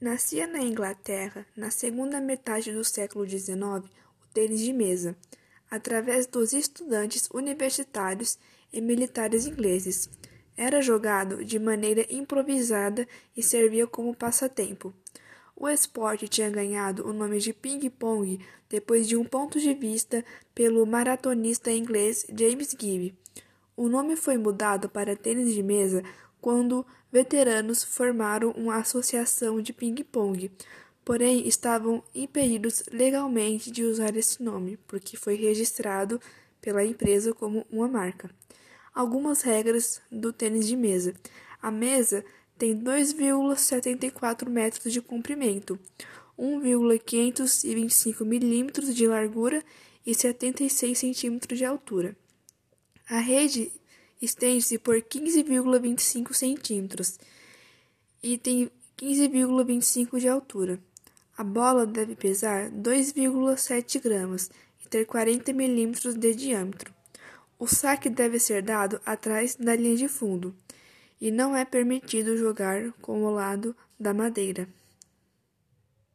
Nascia na Inglaterra, na segunda metade do século XIX, o tênis de mesa, através dos estudantes universitários e militares ingleses. Era jogado de maneira improvisada e servia como passatempo. O esporte tinha ganhado o nome de ping-pong depois de um ponto de vista pelo maratonista inglês James Gibb. O nome foi mudado para tênis de mesa quando veteranos formaram uma associação de ping-pong, porém estavam impedidos legalmente de usar esse nome, porque foi registrado pela empresa como uma marca. Algumas regras do tênis de mesa. A mesa tem 2,74 metros de comprimento, 1,525 milímetros de largura e 76 centímetros de altura. A rede estende-se por 15,25 centímetros e tem 15,25 de altura. A bola deve pesar 2,7 gramas e ter 40 milímetros de diâmetro. O saque deve ser dado atrás da linha de fundo e não é permitido jogar com o lado da madeira.